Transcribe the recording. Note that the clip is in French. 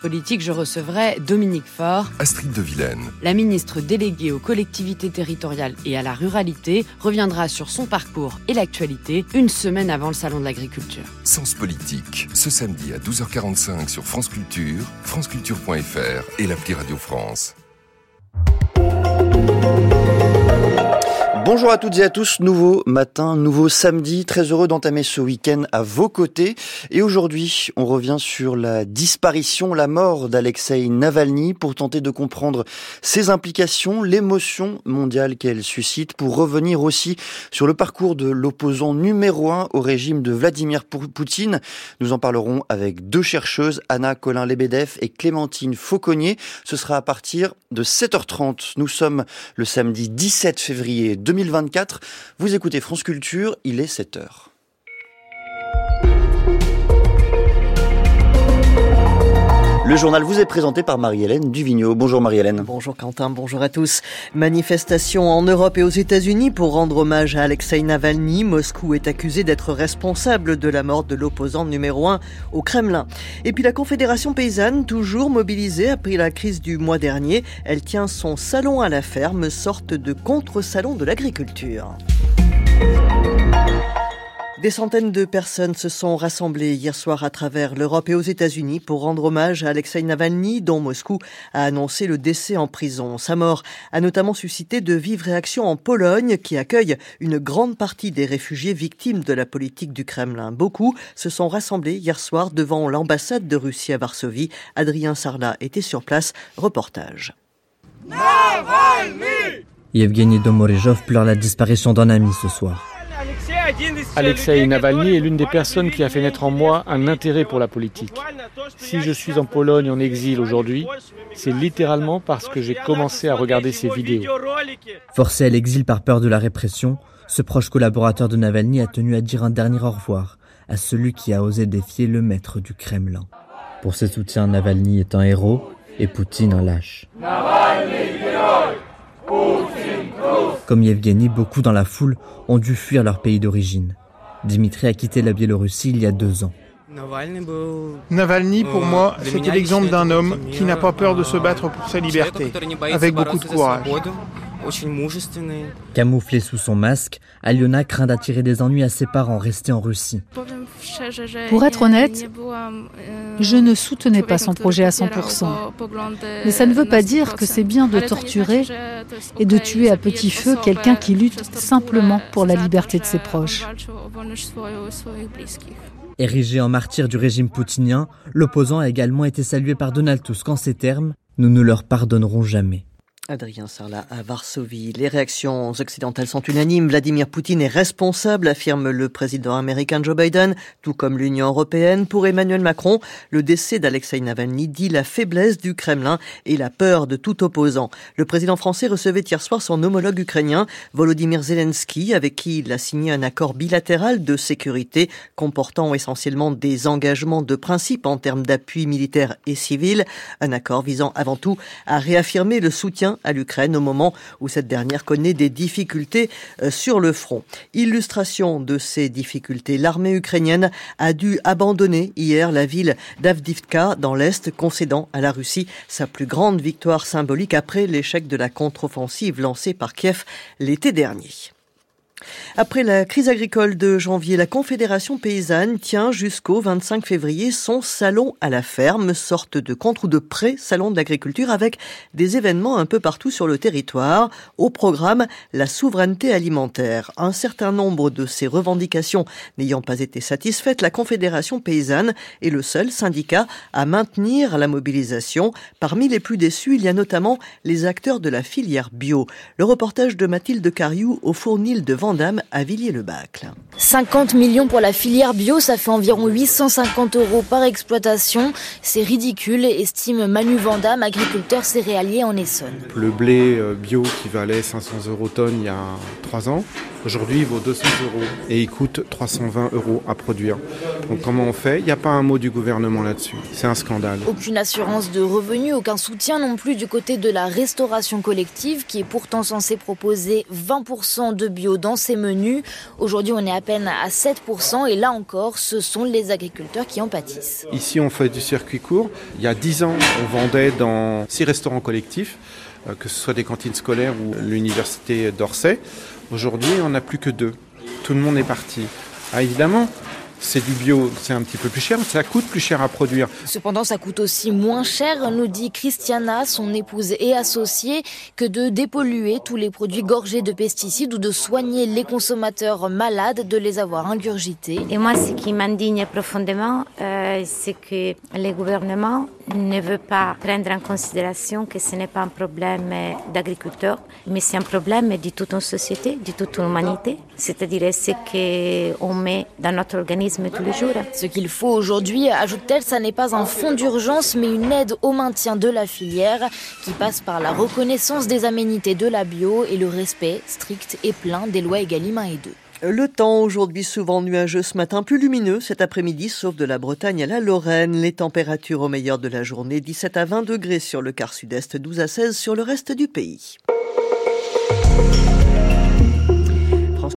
politique, je recevrai Dominique Faure, Astrid de Vilaine. la ministre déléguée aux collectivités territoriales et à la ruralité, reviendra sur son parcours et l'actualité une semaine avant le Salon de l'agriculture. Sens politique, ce samedi à 12h45 sur France Culture, franceculture.fr et l'appli Radio France. Bonjour à toutes et à tous, nouveau matin, nouveau samedi, très heureux d'entamer ce week-end à vos côtés. Et aujourd'hui, on revient sur la disparition, la mort d'Alexei Navalny pour tenter de comprendre ses implications, l'émotion mondiale qu'elle suscite, pour revenir aussi sur le parcours de l'opposant numéro un au régime de Vladimir Poutine. Nous en parlerons avec deux chercheuses, Anna Colin-Lebedev et Clémentine Fauconnier. Ce sera à partir de 7h30. Nous sommes le samedi 17 février 2020. 2024. Vous écoutez France Culture, il est 7 heures. Le journal vous est présenté par Marie-Hélène Duvigneau. Bonjour Marie-Hélène. Bonjour Quentin, bonjour à tous. Manifestation en Europe et aux États-Unis pour rendre hommage à Alexei Navalny. Moscou est accusé d'être responsable de la mort de l'opposant numéro un au Kremlin. Et puis la Confédération paysanne, toujours mobilisée après la crise du mois dernier, elle tient son salon à la ferme, sorte de contre-salon de l'agriculture. Des centaines de personnes se sont rassemblées hier soir à travers l'Europe et aux États-Unis pour rendre hommage à Alexei Navalny, dont Moscou a annoncé le décès en prison. Sa mort a notamment suscité de vives réactions en Pologne, qui accueille une grande partie des réfugiés victimes de la politique du Kremlin. Beaucoup se sont rassemblés hier soir devant l'ambassade de Russie à Varsovie. Adrien Sarla était sur place. Reportage. Navalny Yevgeny Domorijov pleure la disparition d'un ami ce soir. Alexei Navalny est l'une des personnes qui a fait naître en moi un intérêt pour la politique. Si je suis en Pologne en exil aujourd'hui, c'est littéralement parce que j'ai commencé à regarder ses vidéos. Forcé à l'exil par peur de la répression, ce proche collaborateur de Navalny a tenu à dire un dernier au revoir à celui qui a osé défier le maître du Kremlin. Pour ses soutiens, Navalny est un héros et Poutine un lâche. Comme Yevgeny, beaucoup dans la foule ont dû fuir leur pays d'origine. Dimitri a quitté la Biélorussie il y a deux ans. Navalny, pour moi, c'était l'exemple d'un homme qui n'a pas peur de se battre pour sa liberté, avec beaucoup de courage. Camouflé sous son masque, Aliona craint d'attirer des ennuis à ses parents restés en Russie. Pour être honnête, je ne soutenais pas son projet à 100%. Mais ça ne veut pas dire que c'est bien de torturer et de tuer à petit feu quelqu'un qui lutte simplement pour la liberté de ses proches. Érigé en martyr du régime poutinien, l'opposant a également été salué par Donald Tusk en ces termes Nous ne leur pardonnerons jamais. Adrien Sarla à Varsovie. Les réactions occidentales sont unanimes. Vladimir Poutine est responsable, affirme le président américain Joe Biden, tout comme l'Union européenne. Pour Emmanuel Macron, le décès d'Alexei Navalny dit la faiblesse du Kremlin et la peur de tout opposant. Le président français recevait hier soir son homologue ukrainien, Volodymyr Zelensky, avec qui il a signé un accord bilatéral de sécurité comportant essentiellement des engagements de principe en termes d'appui militaire et civil. Un accord visant avant tout à réaffirmer le soutien à l'Ukraine au moment où cette dernière connaît des difficultés euh, sur le front. Illustration de ces difficultés, l'armée ukrainienne a dû abandonner hier la ville d'Avdivka dans l'Est, concédant à la Russie sa plus grande victoire symbolique après l'échec de la contre-offensive lancée par Kiev l'été dernier. Après la crise agricole de janvier, la Confédération paysanne tient jusqu'au 25 février son salon à la ferme, sorte de contre ou de pré-salon de l'agriculture avec des événements un peu partout sur le territoire. Au programme, la souveraineté alimentaire. Un certain nombre de ces revendications n'ayant pas été satisfaites, la Confédération paysanne est le seul syndicat à maintenir la mobilisation. Parmi les plus déçus, il y a notamment les acteurs de la filière bio. Le reportage de Mathilde Cariou au fournil de À Villiers-le-Bacle. 50 millions pour la filière bio, ça fait environ 850 euros par exploitation. C'est ridicule, estime Manu Vandame, agriculteur céréalier en Essonne. Le blé euh, bio qui valait 500 euros tonne il y a 3 ans, aujourd'hui il vaut 200 euros et il coûte 320 euros à produire. Donc comment on fait? Il n'y a pas un mot du gouvernement là-dessus. C'est un scandale. Aucune assurance de revenus, aucun soutien non plus du côté de la restauration collective qui est pourtant censée proposer 20% de bio dans ces menus. Aujourd'hui, on est à peine à 7% et là encore, ce sont les agriculteurs qui en pâtissent. Ici, on fait du circuit court. Il y a 10 ans, on vendait dans 6 restaurants collectifs, euh, que ce soit des cantines scolaires ou l'université d'Orsay. Aujourd'hui, on n'a plus que deux. Tout le monde est parti. Ah, évidemment, c'est du bio, c'est un petit peu plus cher, mais ça coûte plus cher à produire. Cependant, ça coûte aussi moins cher, nous dit Christiana, son épouse et associée, que de dépolluer tous les produits gorgés de pesticides ou de soigner les consommateurs malades de les avoir ingurgités. Et moi, ce qui m'indigne profondément, euh, c'est que les gouvernements ne veut pas prendre en considération que ce n'est pas un problème d'agriculteurs, mais c'est un problème de toute une société, de toute l'humanité. C'est-à-dire ce qu'on met dans notre organisme tous les jours. Ce qu'il faut aujourd'hui, ajoute-t-elle, ça n'est pas un fonds d'urgence, mais une aide au maintien de la filière qui passe par la reconnaissance des aménités de la bio et le respect strict et plein des lois Egalim 1 et 2. Le temps aujourd'hui souvent nuageux ce matin, plus lumineux cet après-midi, sauf de la Bretagne à la Lorraine. Les températures au meilleur de la journée, 17 à 20 degrés sur le quart sud-est, 12 à 16 sur le reste du pays.